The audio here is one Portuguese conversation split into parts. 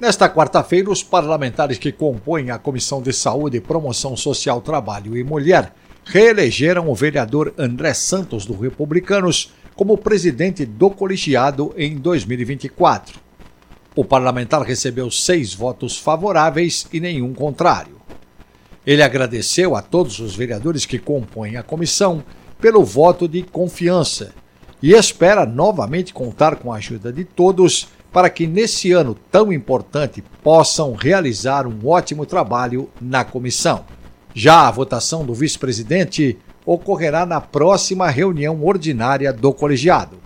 Nesta quarta-feira, os parlamentares que compõem a Comissão de Saúde, Promoção Social, Trabalho e Mulher reelegeram o vereador André Santos, do Republicanos, como presidente do colegiado em 2024. O parlamentar recebeu seis votos favoráveis e nenhum contrário. Ele agradeceu a todos os vereadores que compõem a comissão pelo voto de confiança e espera novamente contar com a ajuda de todos para que nesse ano tão importante possam realizar um ótimo trabalho na comissão. Já a votação do vice-presidente ocorrerá na próxima reunião ordinária do colegiado.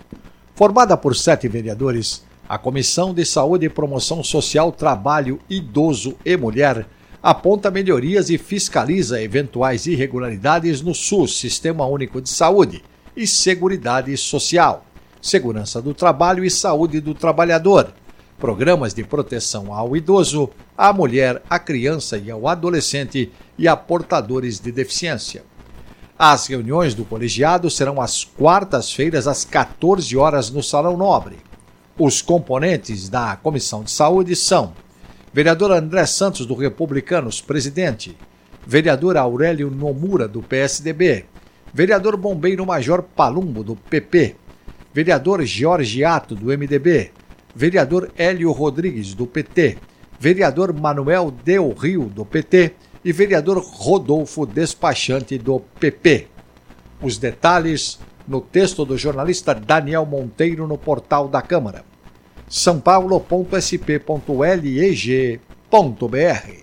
Formada por sete vereadores, a Comissão de Saúde e Promoção Social, Trabalho, Idoso e Mulher aponta melhorias e fiscaliza eventuais irregularidades no SUS, Sistema Único de Saúde, e Seguridade Social segurança do trabalho e saúde do trabalhador, programas de proteção ao idoso, à mulher, à criança e ao adolescente e a portadores de deficiência. As reuniões do colegiado serão às quartas-feiras às 14 horas no Salão Nobre. Os componentes da Comissão de Saúde são: vereador André Santos do Republicanos, presidente, vereador Aurélio Nomura do PSDB, vereador Bombeiro Major Palumbo do PP, vereador Georgiato, do MDB, vereador Hélio Rodrigues, do PT, vereador Manuel Del Rio, do PT, e vereador Rodolfo Despachante, do PP. Os detalhes no texto do jornalista Daniel Monteiro no portal da Câmara. sãopaulo.sp.leg.br